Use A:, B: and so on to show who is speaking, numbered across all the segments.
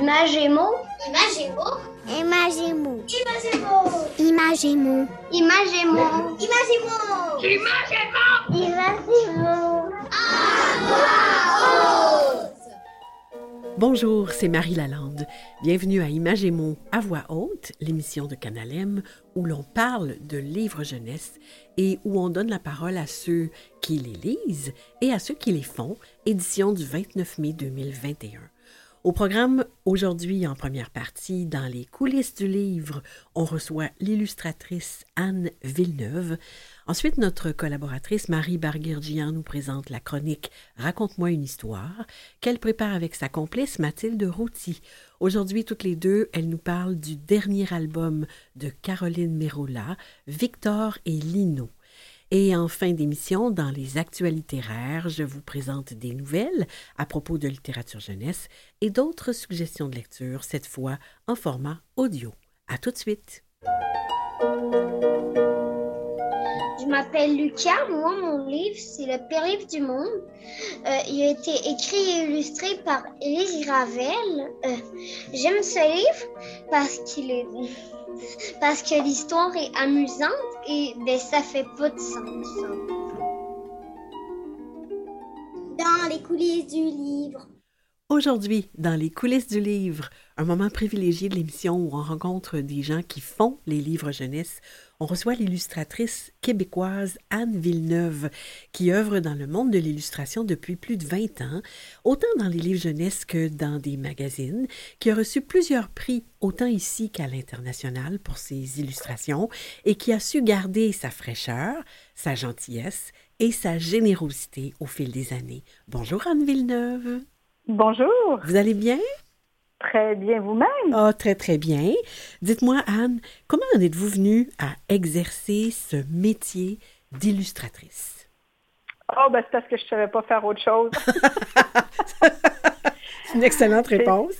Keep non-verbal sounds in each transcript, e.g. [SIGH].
A: Imagemo.
B: Imagemo.
C: Imagemo.
B: Imagemo.
C: Imagemo.
A: Imagemo.
B: Imagemo.
A: Imagemo.
D: Bonjour, c'est Marie Lalande. Bienvenue à Imagémon à voix haute, l'émission de Canalem où l'on parle de livres jeunesse et où on donne la parole à ceux qui les lisent et à ceux qui les font, édition du 29 mai 2021. Au programme aujourd'hui, en première partie, dans les coulisses du livre, on reçoit l'illustratrice Anne Villeneuve. Ensuite, notre collaboratrice Marie Barguirgian nous présente la chronique Raconte-moi une histoire qu'elle prépare avec sa complice Mathilde Routy. Aujourd'hui, toutes les deux, elles nous parlent du dernier album de Caroline Mérola, Victor et Lino. Et en fin d'émission, dans les actualités rares, je vous présente des nouvelles à propos de littérature jeunesse et d'autres suggestions de lecture, cette fois en format audio. À tout de suite.
A: Je m'appelle Lucas. Moi, mon livre, c'est Le périph' du monde. Euh, il a été écrit et illustré par Élise Ravel. Euh, J'aime ce livre parce qu'il est [LAUGHS] parce que l'histoire est amusante et ben, ça fait pas de sens.
B: Dans les coulisses du livre.
D: Aujourd'hui, dans les coulisses du livre, un moment privilégié de l'émission où on rencontre des gens qui font les livres jeunesse, on reçoit l'illustratrice québécoise Anne Villeneuve, qui œuvre dans le monde de l'illustration depuis plus de 20 ans, autant dans les livres jeunesse que dans des magazines, qui a reçu plusieurs prix autant ici qu'à l'international pour ses illustrations et qui a su garder sa fraîcheur, sa gentillesse et sa générosité au fil des années. Bonjour Anne Villeneuve.
E: Bonjour.
D: Vous allez bien?
E: Très bien vous-même?
D: Ah, très, très bien. Dites-moi, Anne, comment en êtes-vous venue à exercer ce métier d'illustratrice?
E: Oh, ben c'est parce que je ne savais pas faire autre chose. [LAUGHS]
D: c'est une excellente réponse.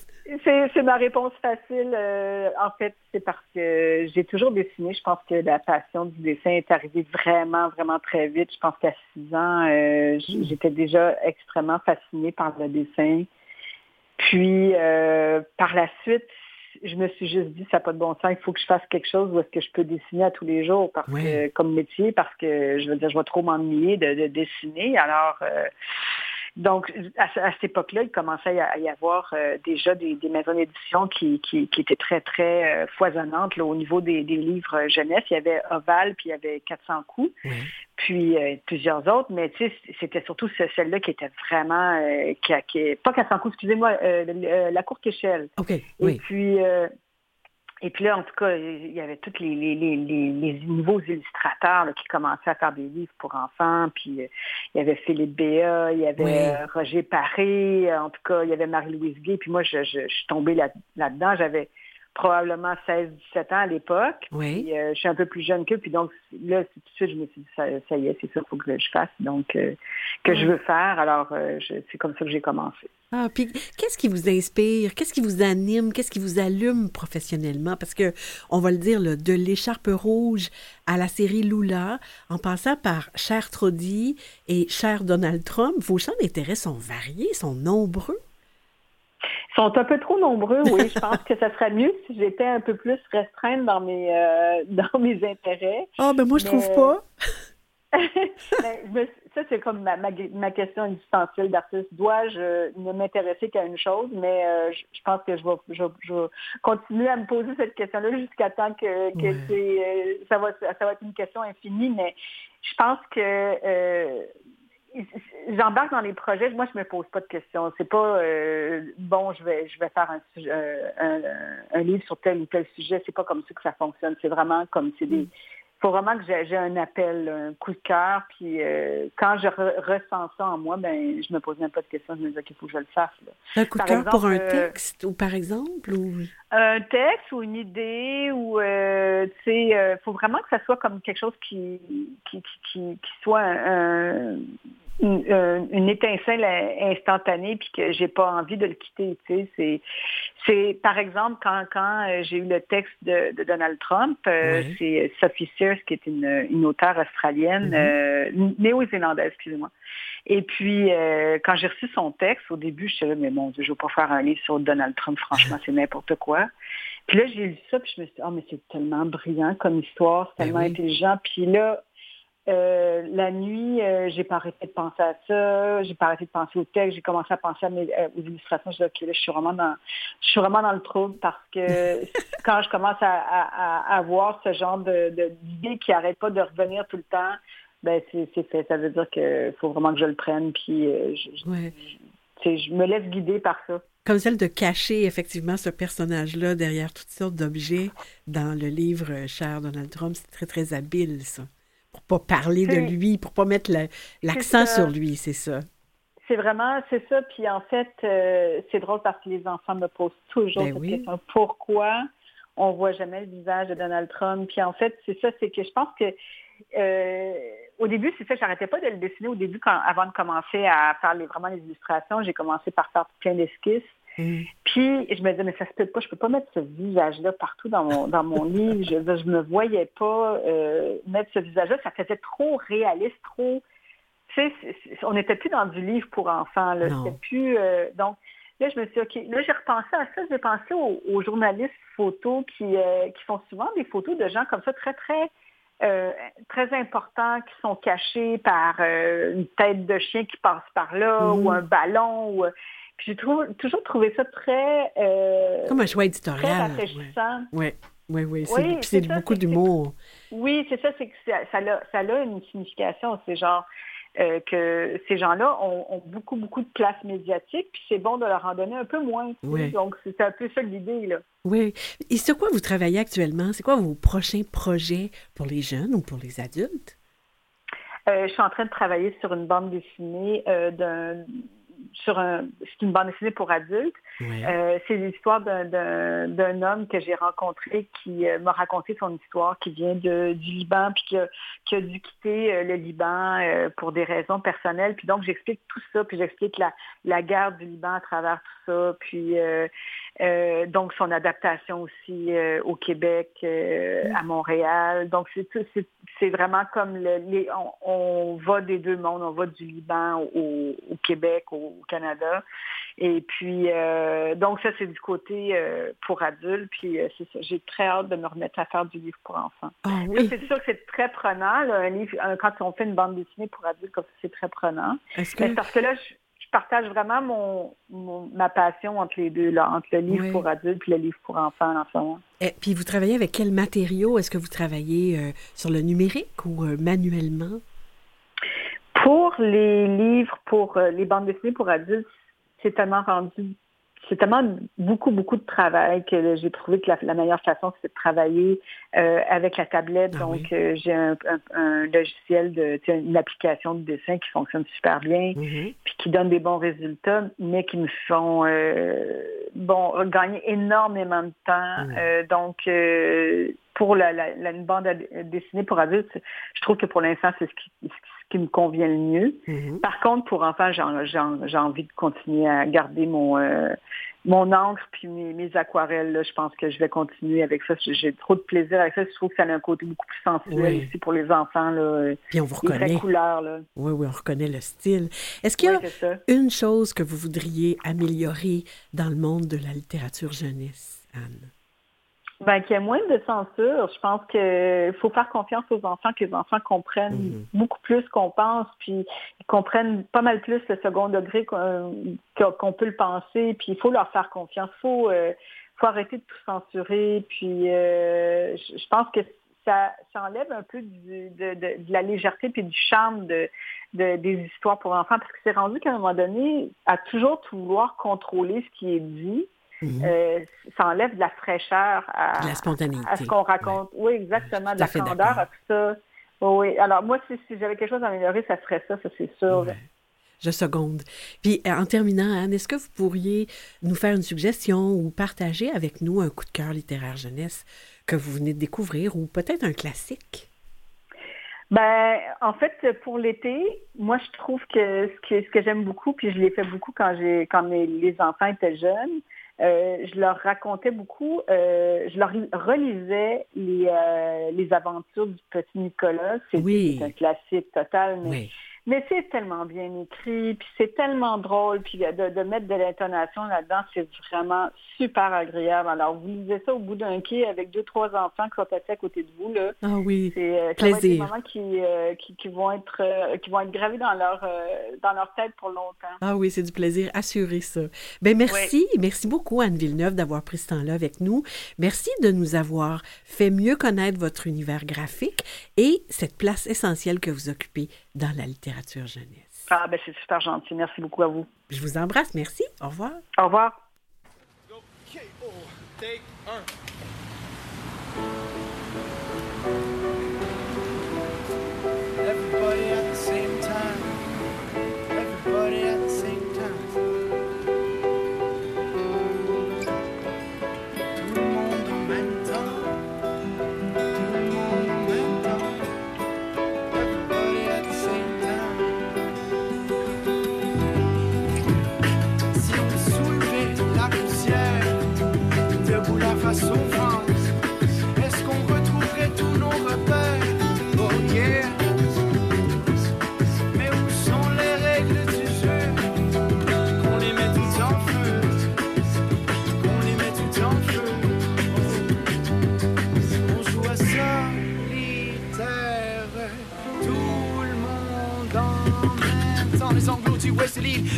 E: C'est ma réponse facile. Euh, en fait, c'est parce que j'ai toujours dessiné. Je pense que la passion du dessin est arrivée vraiment, vraiment très vite. Je pense qu'à six ans, euh, j'étais déjà extrêmement fascinée par le dessin. Puis, euh, par la suite, je me suis juste dit, ça n'a pas de bon sens, il faut que je fasse quelque chose où est-ce que je peux dessiner à tous les jours parce
D: Oui.
E: que, comme métier, parce que je veux dire, je vais trop m'ennuyer de, de dessiner. Alors, donc, à, à cette époque-là, il commençait à y avoir euh, déjà des, des maisons d'édition qui, qui, qui étaient très, très euh, foisonnantes là, au niveau des, des livres jeunesse. Il y avait Oval, puis il y avait 400 coups puis euh, plusieurs autres, mais tu sais, c'était surtout ce- celle-là qui était vraiment, qui, pas 400 coups, excusez-moi, la courte échelle.
D: OK,
E: Et
D: oui.
E: puis, et puis là, en tout cas, il y avait tous les, les, les, les, les nouveaux illustrateurs là, qui commençaient à faire des livres pour enfants. Puis euh, il y avait Philippe Béat, il y avait
D: Oui.
E: euh, Roger Paré, euh, en tout cas, il y avait Marie-Louise Gay. Puis moi, je, je, je suis tombée là- là-dedans. J'avais probablement 16-17 ans à l'époque.
D: Oui.
E: Puis, euh, je suis un peu plus jeune qu'eux. Puis donc, là, tout de suite, je me suis dit, ça, ça y est, c'est ça qu'il faut que je fasse. Donc, euh, que je veux faire. Alors, euh, c'est comme ça que j'ai commencé.
D: Ah, puis qu'est-ce qui vous inspire? Qu'est-ce qui vous anime? Qu'est-ce qui vous allume professionnellement? Parce que, on va le dire, là, de l'écharpe rouge à la série Lula, en passant par Cher Trody et Cher Donald Trump, vos champs d'intérêt sont variés, sont nombreux.
E: Sont un peu trop nombreux, oui. Je pense que ça serait mieux si j'étais un peu plus restreinte dans mes euh, dans mes intérêts.
D: Ah, ben moi, je
E: Mais-
D: trouve pas. [LAUGHS]
E: Me- ça, c'est comme ma, ma, ma question existentielle d'artiste. Dois-je euh, ne m'intéresser qu'à une chose? Mais euh, je, je pense que je vais, je, vais- je vais continuer à me poser cette question-là jusqu'à temps que, que
D: Ouais.
E: c'est, euh, ça, va, ça va être une question infinie. Mais je pense que euh, j'embarque dans les projets. Moi, je me pose pas de questions. C'est pas euh, bon, je vais, je vais faire un, sujet- euh, un, un livre sur tel ou tel sujet. C'est pas comme ça que ça fonctionne. C'est vraiment comme c'est des faut vraiment que j'ai un appel, un coup de cœur. Puis euh, quand je re- ressens ça en moi, ben je me pose même pas de questions. Je me dis qu'il faut que je le fasse. là.
D: Un coup de cœur pour un
E: euh,
D: texte, ou par exemple? Ou...
E: Un texte ou une idée ou euh, tu sais, euh, faut vraiment que ça soit comme quelque chose qui qui, qui, qui, qui soit un, une, étincelle instantanée puis que j'ai pas envie de le quitter. Tu sais, c'est, c'est par exemple quand quand euh, j'ai eu le texte de, Donald Trump, euh, c'est Sophie Sears qui est une, une auteure australienne, mm-hmm. néo-zélandaise, excusez-moi. Et puis quand j'ai reçu son texte, au début, je me disais mais mon Dieu, je veux pas faire un livre sur Donald Trump. Franchement, c'est n'importe quoi. Puis là, j'ai lu ça, puis je me suis dit, oh, mais c'est tellement brillant comme histoire, c'est ben tellement intelligent. Puis là, euh, la nuit, euh, j'ai pas arrêté de penser à ça, j'ai pas arrêté de penser au texte, j'ai commencé à penser à mes, euh, aux illustrations. Je je suis vraiment dans, je suis vraiment dans le trouble parce que [LAUGHS] quand je commence à, avoir ce genre de, d'idées qui n'arrêtent pas de revenir tout le temps, ben c'est, fait. Ça veut dire qu'il faut vraiment que je le prenne, puis je, je me laisse guider par ça.
D: Comme celle de cacher effectivement ce personnage-là derrière toutes sortes d'objets dans le livre Cher Donald Trump, c'est très très habile ça pas parler de lui, pour pas mettre l'accent sur lui, c'est ça.
E: C'est vraiment, c'est ça. Puis en fait, euh, c'est drôle parce que les enfants me posent toujours ben cette question. Pourquoi on voit jamais le visage de Donald Trump? Puis en fait, c'est ça, c'est que je pense que euh, au début, c'est ça, j'arrêtais pas de le dessiner au début quand, avant de commencer à faire vraiment les illustrations. J'ai commencé par faire plein d'esquisses. Mm. Puis je me disais, mais ça se peut pas, je peux pas mettre ce visage-là partout dans mon, dans mon livre. Je, je me voyais pas euh, mettre ce visage-là. Ça faisait trop réaliste, trop. Tu sais, on n'était plus dans du livre pour enfants. Là. C'était plus. Euh, donc, là, je me suis dit, OK, là, j'ai repensé à ça. J'ai pensé aux, journalistes photos qui, euh, qui font souvent des photos de gens comme ça, très, très. très importants qui sont cachés par une tête de chien qui passe par là ou mm. un ballon ou j'ai toujours trouvé ça très. Euh,
D: Comme un choix éditorial. Très
E: rafraîchissant.
D: Oui, oui, oui. C'est beaucoup d'humour.
E: Oui, c'est ça, c'est que ça, a, ça a une signification. C'est genre. Euh, que ces gens-là ont, beaucoup, beaucoup de place médiatique, puis c'est bon de leur en donner un peu moins. Donc, c'est un peu ça l'idée. là.
D: Oui. Et sur quoi vous travaillez actuellement? C'est quoi vos prochains projets pour les jeunes ou pour les adultes?
E: Euh, je suis en train de travailler sur une bande dessinée d'un sur un, c'est une bande dessinée pour adultes. Euh, c'est l'histoire d'un homme que j'ai rencontré qui euh, m'a raconté son histoire, qui vient de, du Liban, puis qui a, dû quitter euh, le Liban pour des raisons personnelles. Puis donc, j'explique tout ça, puis j'explique la, la guerre du Liban à travers tout ça, puis donc son adaptation aussi au Québec, mm. à Montréal. Donc, c'est vraiment comme le, les, on, va des deux mondes, on va du Liban au, au Québec, au, Canada. Et puis, euh, donc ça, c'est du côté euh, pour adultes. Puis, euh, c'est ça, j'ai très hâte de me remettre à faire du livre pour enfants.
D: Ah
E: c'est sûr que c'est très prenant. un livre, quand on fait une bande dessinée pour adultes, comme c'est très prenant. Parce que là, je, partage vraiment mon, ma passion entre les deux, là, entre le livre pour adultes et le livre pour enfants en ce moment.
D: Et puis, vous travaillez avec quel matériau? Est-ce que vous travaillez sur le numérique ou manuellement?
E: Pour les livres, pour euh, les bandes dessinées pour adultes, c'est tellement rendu, c'est tellement beaucoup, beaucoup de travail que j'ai trouvé que la, meilleure façon, c'est de travailler euh, avec la tablette. Ah Donc, euh, j'ai un, logiciel, de, une application de dessin qui fonctionne super bien, mm-hmm. puis qui donne des bons résultats, mais qui me font bon gagner énormément de temps. Mm. donc, pour la, la, une bande dessinée pour adultes, je trouve que pour l'instant, c'est ce qui, qui me convient le mieux. Mm-hmm. Par contre, pour enfants, j'ai envie de continuer à garder mon euh, mon encre puis mes, aquarelles. Là, je pense que je vais continuer avec ça. J'ai trop de plaisir avec ça. Je trouve que ça a un côté beaucoup plus sensuel aussi pour les enfants. Là.
D: Puis on vous reconnaît.
E: couleurs. Là.
D: Oui, oui, on reconnaît le style. Est-ce qu'il y a une chose que vous voudriez améliorer dans le monde de la littérature jeunesse, Anne?
E: Ben, qu'il y ait moins de censure. Je pense qu'il faut faire confiance aux enfants, que les enfants comprennent mhm. beaucoup plus qu'on pense, puis ils comprennent pas mal plus le second degré qu'on peut le penser, puis il faut leur faire confiance. Il faut, euh, faut arrêter de tout censurer, puis euh, je pense que ça, ça enlève un peu de, de, la légèreté puis du charme de, des histoires pour enfants, parce que c'est rendu qu'à un moment donné, à toujours tout vouloir contrôler ce qui est dit, Mhm. Euh, ça enlève de la fraîcheur à,
D: la spontanéité.
E: à ce qu'on raconte. Oui, exactement, de la candeur à tout ça. Oui, alors moi, si, j'avais quelque chose à améliorer, ça serait ça, ça c'est sûr.
D: Je seconde. Puis euh, en terminant, Anne, est-ce que vous pourriez nous faire une suggestion ou partager avec nous un coup de cœur littéraire jeunesse que vous venez de découvrir ou peut-être un classique?
E: Ben, en fait, pour l'été, moi, je trouve que ce que, ce que j'aime beaucoup, puis je l'ai fait beaucoup quand j'ai quand les enfants étaient jeunes, je leur racontais beaucoup, euh, je leur relisais les, euh, les aventures du petit Nicolas. C'est un classique total, mais mais c'est tellement bien écrit, puis c'est tellement drôle, puis de, de mettre de l'intonation là-dedans, c'est vraiment super agréable. Alors, vous lisez ça au bout d'un quai avec deux, trois enfants qui sont assis à côté de vous, là.
D: Ah oui,
E: c'est, euh,
D: plaisir.
E: des moments qui, euh, qui, qui, vont être, euh, qui vont être gravés dans leur, dans leur tête pour longtemps.
D: Ah oui, c'est du plaisir assuré, ça. Ben merci, merci beaucoup, Anne Villeneuve, d'avoir pris ce temps-là avec nous. Merci de nous avoir fait mieux connaître votre univers graphique et cette place essentielle que vous occupez dans la littérature jeunesse.
E: Ah, ben c'est super gentil. Merci beaucoup à vous.
D: Je vous embrasse. Merci. Au revoir.
E: Au revoir.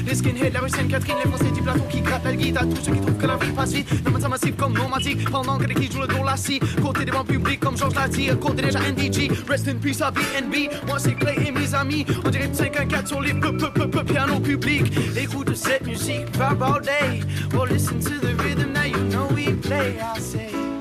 F: Les skinheads, la rue Sainte-Catherine, les Français du plateau qui grattent la guide à tous ceux qui trouvent que la vie passe vite. Non, massif comme nomadique, pendant que les qui jouent le dos lassi. Côté des bancs publics comme Georges l'a côté déjà NDG. Rest in peace à BNB, moi c'est Clay et mes amis. On dirait 5 1 4 sur les p p p piano public. Écoute cette musique, vibe all day. Oh, listen to the rhythm, now you know we play. I say.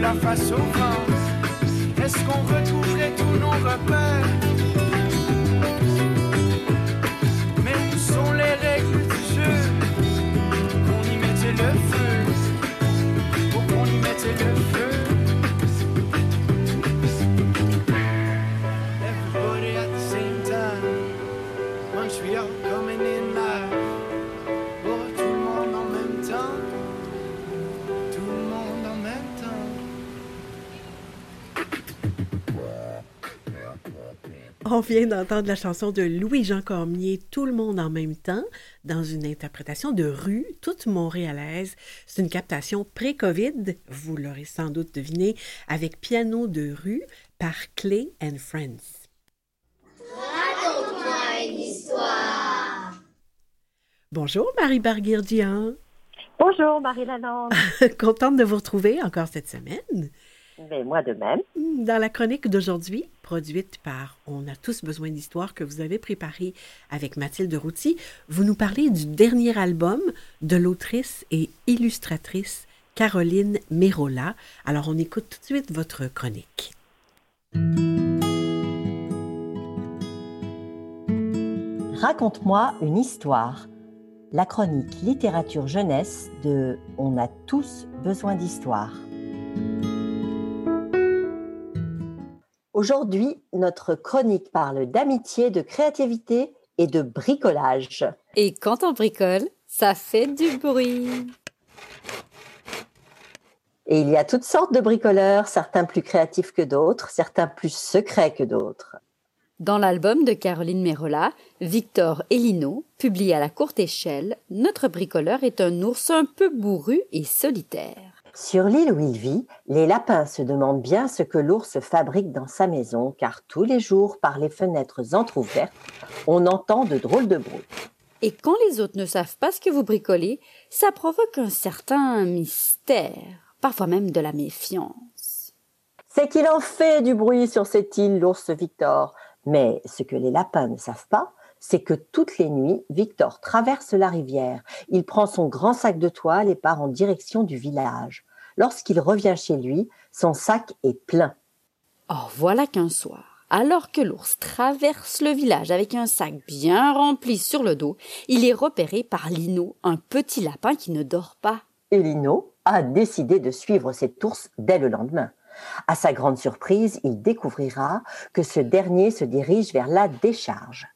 F: La face au vent, est-ce qu'on retrouverait tous nos repères?
D: On vient d'entendre la chanson de Louis-Jean Cormier, Tout le monde en même temps, dans une interprétation de rue, toute montréalaise. C'est une captation pré-COVID, vous l'aurez sans doute deviné, avec piano de rue par Clay and Friends.
C: Raconte-moi une histoire.
D: Bonjour Marie Barguirdian.
G: Bonjour Marie Lalande. [LAUGHS]
D: Contente de vous retrouver encore cette semaine.
G: Mais moi de même.
D: Dans la chronique d'aujourd'hui, produite par On a tous besoin d'histoire que vous avez préparée avec Mathilde Routy, vous nous parlez du dernier album de l'autrice et illustratrice Caroline Mérola. Alors on écoute tout de suite votre chronique.
H: Raconte-moi une histoire. La chronique littérature jeunesse de On a tous besoin d'histoire. Aujourd'hui, notre chronique parle d'amitié, de créativité et de bricolage.
I: Et quand on bricole, ça fait du bruit.
H: Et il y a toutes sortes de bricoleurs, certains plus créatifs que d'autres, certains plus secrets que d'autres.
I: Dans l'album de Caroline Mérola, Victor Elino, publié à la courte échelle, notre bricoleur est un ours un peu bourru et solitaire.
H: Sur l'île où il vit, les lapins se demandent bien ce que l'ours fabrique dans sa maison, car tous les jours, par les fenêtres entr'ouvertes, on entend de drôles de bruit.
I: Et quand les autres ne savent pas ce que vous bricolez, ça provoque un certain mystère, parfois même de la méfiance.
H: C'est qu'il en fait du bruit sur cette île, l'ours Victor. Mais ce que les lapins ne savent pas, c'est que toutes les nuits, Victor traverse la rivière. Il prend son grand sac de toile et part en direction du village. Lorsqu'il revient chez lui, son sac est plein.
I: Oh, voilà qu'un soir, alors que l'ours traverse le village avec un sac bien rempli sur le dos, il est repéré par Lino, un petit lapin qui ne dort pas.
H: Et Lino a décidé de suivre cet ours dès le lendemain. À sa grande surprise, il découvrira que ce dernier se dirige vers la décharge.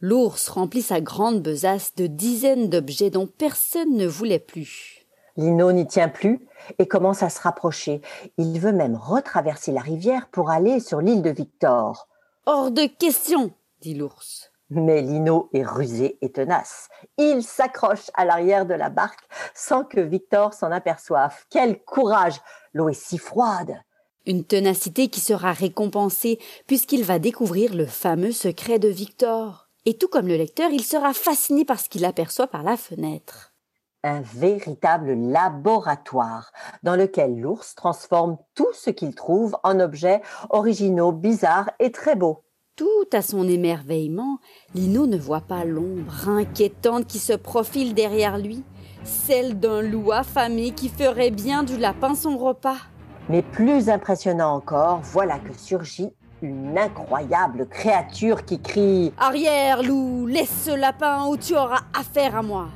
I: L'ours remplit sa grande besace de dizaines d'objets dont personne ne voulait plus.
H: Lino n'y tient plus et commence à se rapprocher. Il veut même retraverser la rivière pour aller sur l'île de Victor.
I: Hors de question, dit l'ours.
H: Mais Lino est rusé et tenace. Il s'accroche à l'arrière de la barque sans que Victor s'en aperçoive. Quel courage L'eau est si froide.
I: Une ténacité qui sera récompensée puisqu'il va découvrir le fameux secret de Victor. Et tout comme le lecteur, il sera fasciné par ce qu'il aperçoit par la fenêtre.
H: Un véritable laboratoire dans lequel l'ours transforme tout ce qu'il trouve en objets originaux, bizarres et très beaux.
I: Tout à son émerveillement, Lino ne voit pas l'ombre inquiétante qui se profile derrière lui, celle d'un loup affamé qui ferait bien du lapin son repas.
H: Mais plus impressionnant encore, voilà que surgit une incroyable créature qui crie
I: Arrière, loup, laisse ce lapin ou tu auras affaire à moi.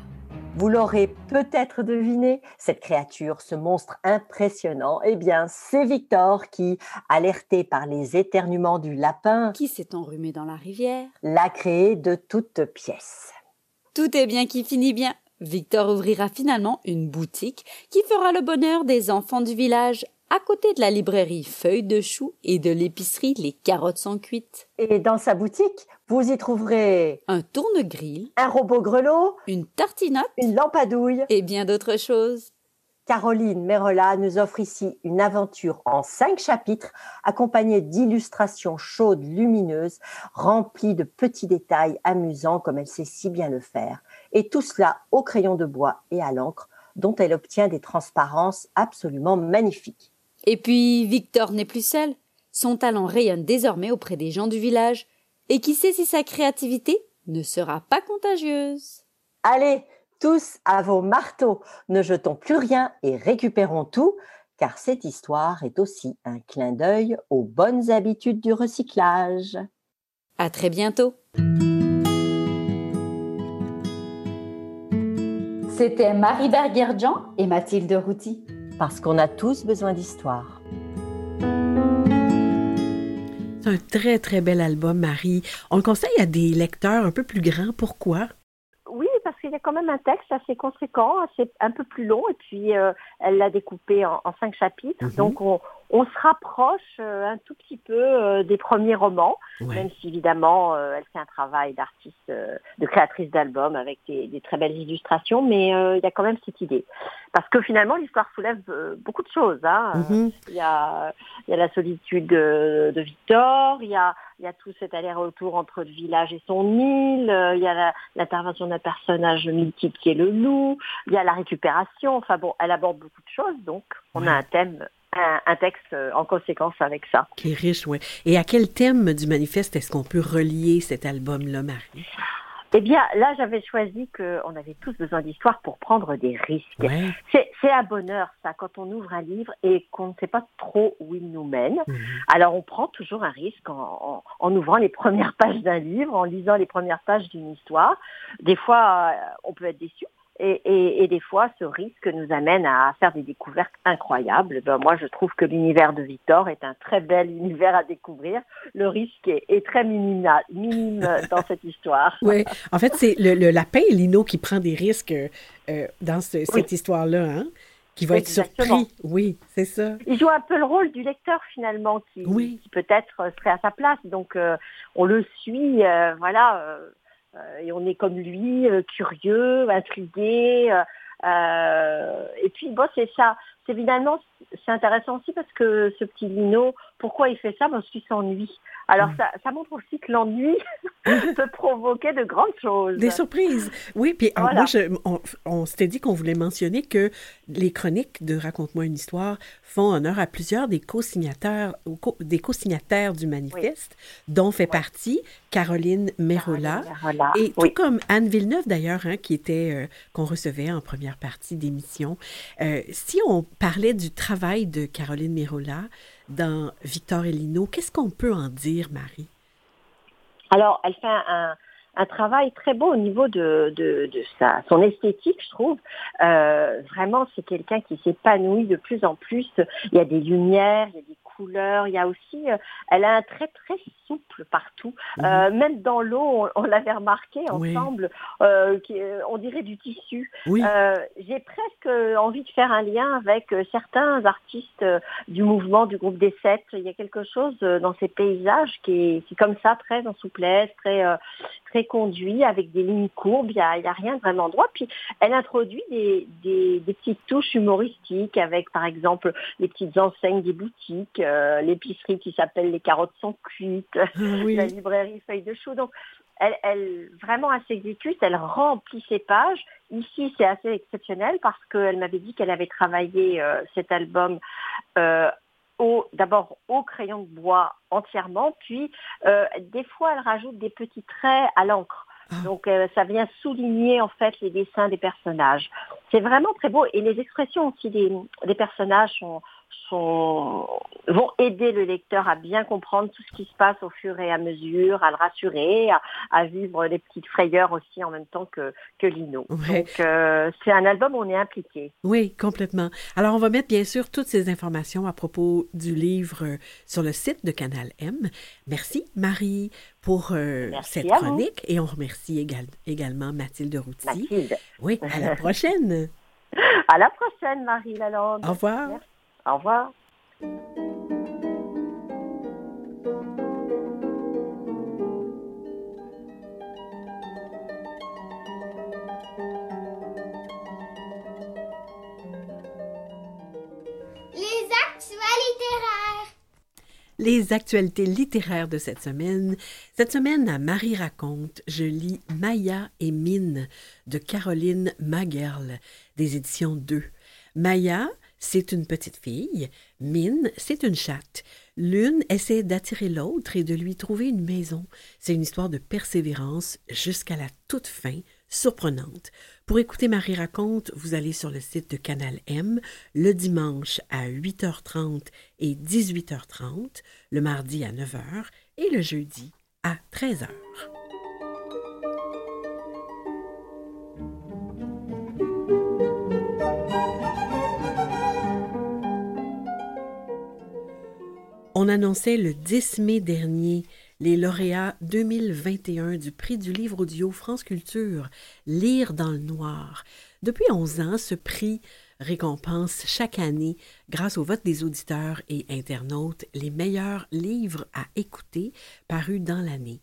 H: Vous l'aurez peut-être deviné, cette créature, ce monstre impressionnant, eh bien, c'est Victor qui, alerté par les éternuements du lapin,
I: qui s'est enrhumé dans la rivière,
H: l'a créé de toutes pièces.
I: Tout est bien qui finit bien. Victor ouvrira finalement une boutique qui fera le bonheur des enfants du village à côté de la librairie Feuilles de Chou et de l'épicerie Les Carottes sont cuites.
H: Et dans sa boutique, vous y trouverez
I: un tourne-grille,
H: un robot grelot,
I: une tartinote,
H: une lampe à douille
I: et bien d'autres choses.
H: Caroline Merola nous offre ici une aventure en cinq chapitres, accompagnée d'illustrations chaudes, lumineuses, remplies de petits détails amusants comme elle sait si bien le faire. Et tout cela au crayon de bois et à l'encre, dont elle obtient des transparences absolument magnifiques.
I: Et puis Victor n'est plus seul. Son talent rayonne désormais auprès des gens du village. Et qui sait si sa créativité ne sera pas contagieuse.
H: Allez, tous à vos marteaux, ne jetons plus rien et récupérons tout, car cette histoire est aussi un clin d'œil aux bonnes habitudes du recyclage.
I: À très bientôt.
J: C'était Marie Berger-Jean et Mathilde Routy
H: parce qu'on a tous besoin d'histoire.
D: C'est un très, très bel album, Marie. On le conseille à des lecteurs un peu plus grands. Pourquoi?
G: Oui, parce qu'il y a quand même un texte assez conséquent, assez, un peu plus long, et puis euh, elle l'a découpé en, cinq chapitres. Mhm. Donc on, on se rapproche euh, un tout petit peu euh, des premiers romans, même si évidemment euh, elle fait un travail d'artiste, de créatrice d'albums avec des, très belles illustrations, mais il y a quand même cette idée. Parce que finalement l'histoire soulève beaucoup de choses. Hein. Mm-hmm. Il, y a, y a la solitude de, Victor, il y a, y a tout cet aller-retour entre le village et son île, il y a l'intervention d'un personnage mythique qui est le loup, il y a la récupération, enfin bon, elle aborde beaucoup de choses, donc on a un thème un, texte euh, en conséquence avec ça.
D: Qui est riche, oui. Et à quel thème du manifeste est-ce qu'on peut relier cet album-là, Marie?
G: Eh bien, là, j'avais choisi qu'on avait tous besoin d'histoire pour prendre des risques. C'est un bonheur, ça, quand on ouvre un livre et qu'on ne sait pas trop où il nous mène. Mhm. Alors, on prend toujours un risque en, en, ouvrant les [LAUGHS] premières pages d'un livre, en lisant les premières pages d'une histoire. Des fois, euh, on peut être déçu. Et, des fois, ce risque nous amène à faire des découvertes incroyables. Ben, moi, je trouve que l'univers de Victor est un très bel [LAUGHS] univers à découvrir. Le risque est, très minime [LAUGHS] dans cette histoire.
D: Oui, en fait, c'est le, lapin Lino qui prend des risques euh, dans cette histoire-là. Hein? qui va être surpris. Oui, c'est ça.
G: Il joue un peu le rôle du lecteur finalement, qui, peut-être serait à sa place. Donc euh, on le suit, euh, voilà, euh, et on est comme lui, euh, curieux, intrigué. Euh, et puis bon, c'est ça. C'est finalement c'est intéressant aussi parce que ce petit Lino pourquoi il fait ça? Parce qu'il s'ennuie. Alors mm. ça, montre aussi que l'ennui [LAUGHS] peut provoquer de grandes choses.
D: Des surprises. Oui, puis moi, on, s'était dit qu'on voulait mentionner que les chroniques de Raconte-moi une histoire font honneur à plusieurs des co-signataires, des co-signataires du manifeste, dont fait partie Caroline Merola. et tout comme Anne Villeneuve d'ailleurs, hein, qui était euh, qu'on recevait en première partie d'émission. Euh, si on parlait du travail de Caroline Merola, dans Victor et. Qu'est-ce qu'on peut en dire, Marie?
G: Alors, elle fait un, travail très beau au niveau de, de, sa, son esthétique, je trouve. Euh, vraiment, c'est quelqu'un qui s'épanouit de plus en plus. Il y a des lumières, il y a des couleurs. Il y a aussi, euh, elle a un trait très souple partout. Mhm. Euh, même dans l'eau, on, l'avait remarqué ensemble, euh, qui, on dirait du tissu. J'ai presque envie de faire un lien avec certains artistes du mouvement du groupe des Sept. Il y a quelque chose dans ces paysages qui est, comme ça, très en souplesse, très très conduit, avec des lignes courbes. Il n'y a, a, rien de vraiment droit. Puis elle introduit des, des, des petites touches humoristiques avec, par exemple, les petites enseignes des boutiques. Euh, l'épicerie qui s'appelle Les Carottes sont cuites, ah [LAUGHS] la librairie Feuille de Chou. Donc, elle, elle, vraiment, elle s'exécute, elle remplit ses pages. Ici, c'est assez exceptionnel parce qu'elle m'avait dit qu'elle avait travaillé euh, cet album euh, d'abord au crayon de bois entièrement, puis des fois, elle rajoute des petits traits à l'encre. Ah. Donc ça vient souligner en fait les dessins des personnages. C'est vraiment très beau et les expressions aussi des, des personnages sont, vont aider le lecteur à bien comprendre tout ce qui se passe au fur et à mesure, à le rassurer, à, vivre les petites frayeurs aussi en même temps que, que Lino. Donc, euh, c'est un album où on est impliqué.
D: Oui, complètement. Alors, on va mettre bien sûr toutes ces informations à propos du livre sur le site de Canal M. Merci, Marie, pour euh, cette chronique. Et on remercie également Mathilde Routy.
G: Mathilde.
D: Oui, à la [LAUGHS] prochaine.
G: à la prochaine, Marie Lalande.
D: Au revoir.
G: Au revoir.
D: Les actualités littéraires de cette semaine. Cette semaine, à Marie raconte, je lis Maya et Mine de Caroline Magerle, des éditions 2. Maya, c'est une petite fille. Mine, c'est une chatte. L'une essaie d'attirer l'autre et de lui trouver une maison. C'est une histoire de persévérance jusqu'à la toute fin, surprenante. Pour écouter Marie raconte, vous allez sur le site de Canal M le dimanche à 8h30 et 18h30, le mardi à 9h et le jeudi à 13h. On annonçait le 10 mai dernier les lauréats 2021 du prix du livre audio France Culture, Lire dans le noir. Depuis 11 ans, ce prix récompense chaque année, grâce au vote des auditeurs et internautes, les meilleurs livres à écouter parus dans l'année.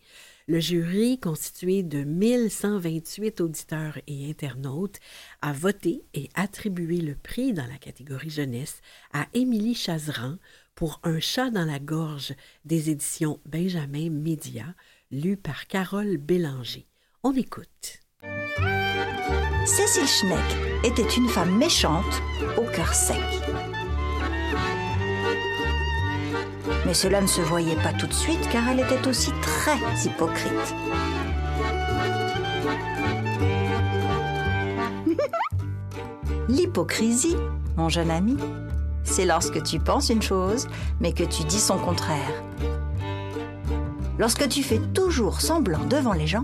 D: Le jury, constitué de 1128 auditeurs et internautes, a voté et attribué le prix dans la catégorie jeunesse à Émilie Chazeran pour Un chat dans la gorge des éditions Benjamin Média, lu par Carole Bélanger. On écoute.
K: Cécile Schneck était une femme méchante au cœur sec. Mais cela ne se voyait pas tout de suite car elle était aussi très hypocrite. [LAUGHS] L'hypocrisie, mon jeune ami, c'est lorsque tu penses une chose, mais que tu dis son contraire. Lorsque tu fais toujours semblant devant les gens,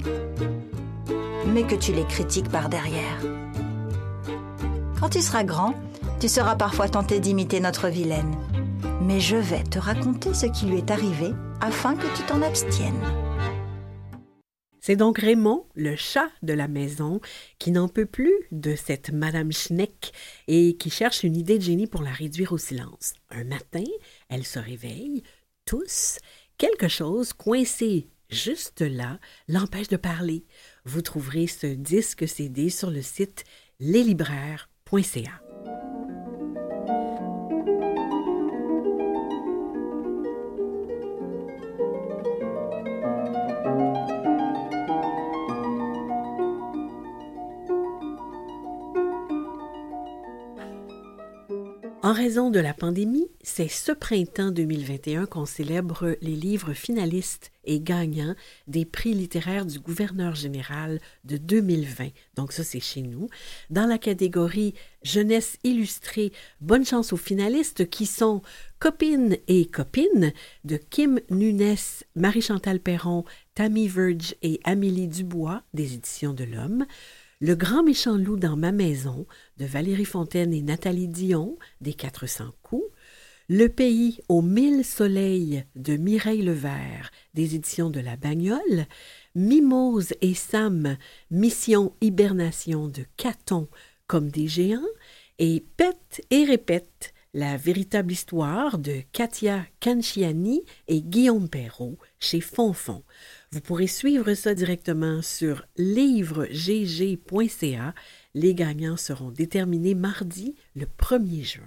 K: mais que tu les critiques par derrière. Quand tu seras grand, tu seras parfois tenté d'imiter notre vilaine. Mais je vais te raconter ce qui lui est arrivé afin que tu t'en abstiennes.
D: C'est donc Raymond, le chat de la maison, qui n'en peut plus de cette Madame Schneck et qui cherche une idée de génie pour la réduire au silence. Un matin, elle se réveille, tous, quelque chose coincé juste là l'empêche de parler. Vous trouverez ce disque CD sur le site leslibraires.ca. En raison de la pandémie, c'est ce printemps 2021 qu'on célèbre les livres finalistes et gagnants des prix littéraires du gouverneur général de 2020. Donc ça, c'est chez nous. Dans la catégorie Jeunesse illustrée, bonne chance aux finalistes qui sont Copines et Copines de Kim Nunes, Marie-Chantal Perron, Tammy Verge et Amélie Dubois des éditions de l'Homme. Le grand méchant loup dans ma maison de Valérie Fontaine et Nathalie Dion des 400 coups. Le pays aux mille soleils de Mireille Levert des éditions de La Bagnole. Mimose et Sam, mission hibernation de Caton comme des géants. Et Pète et répète la véritable histoire de Katia Canciani et Guillaume Perrault chez Fonfon. Vous pourrez suivre ça directement sur livregg.ca. Les gagnants seront déterminés mardi, le 1er juin.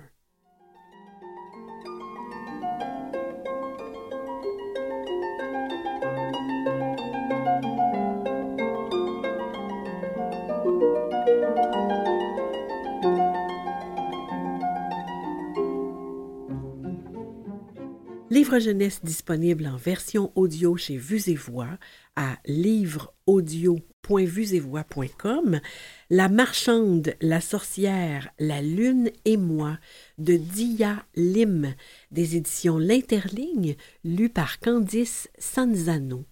D: Livre jeunesse disponible en version audio chez Vues et Voix à livreaudio.vuesetvoix.com. La marchande, la sorcière, la lune et moi de Dia Lim des éditions L'Interligne, lu par Candice Sanzano.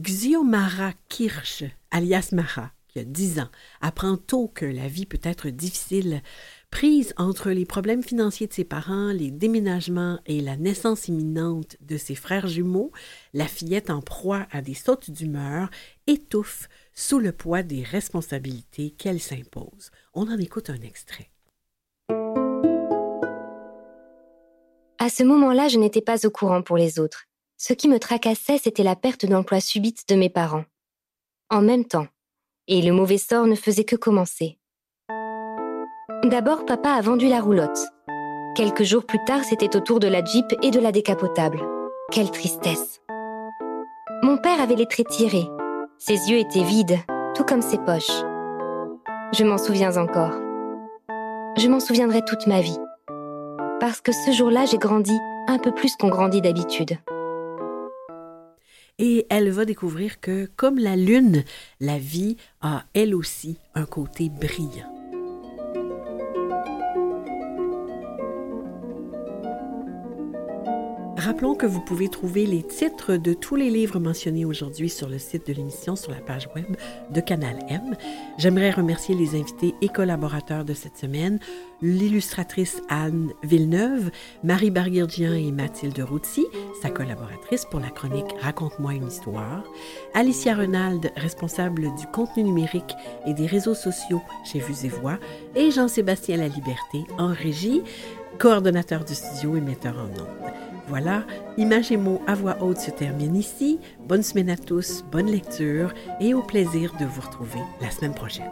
D: Xiomara Kirsch, alias Mara, qui a 10 ans, apprend tôt que la vie peut être difficile Prise entre les problèmes financiers de ses parents, les déménagements et la naissance imminente de ses frères jumeaux, la fillette en proie à des sautes d'humeur étouffe sous le poids des responsabilités qu'elle s'impose. On en écoute un extrait.
L: À ce moment-là, je n'étais pas au courant pour les autres. Ce qui me tracassait, c'était la perte d'emploi subite de mes parents. En même temps. Et le mauvais sort ne faisait que commencer. D'abord, papa a vendu la roulotte. Quelques jours plus tard, c'était au tour de la Jeep et de la décapotable. Quelle tristesse. Mon père avait les traits tirés. Ses yeux étaient vides, tout comme ses poches. Je m'en souviens encore. Je m'en souviendrai toute ma vie. Parce que ce jour-là, j'ai grandi un peu plus qu'on grandit d'habitude.
D: Et elle va découvrir que, comme la lune, la vie a elle aussi un côté brillant. Rappelons que vous pouvez trouver les titres de tous les livres mentionnés aujourd'hui sur le site de l'émission sur la page web de Canal M. J'aimerais remercier les invités et collaborateurs de cette semaine, l'illustratrice Anne Villeneuve, Marie Barguirgian et Mathilde Routy, sa collaboratrice pour la chronique Raconte-moi une histoire, Alicia Renald, responsable du contenu numérique et des réseaux sociaux chez Vues et Voix, et Jean-Sébastien Laliberté en régie, coordonnateur du studio et metteur en ondes. Voilà, Image et mots à voix haute se termine ici. Bonne semaine à tous, bonne lecture et au plaisir de vous retrouver la semaine prochaine.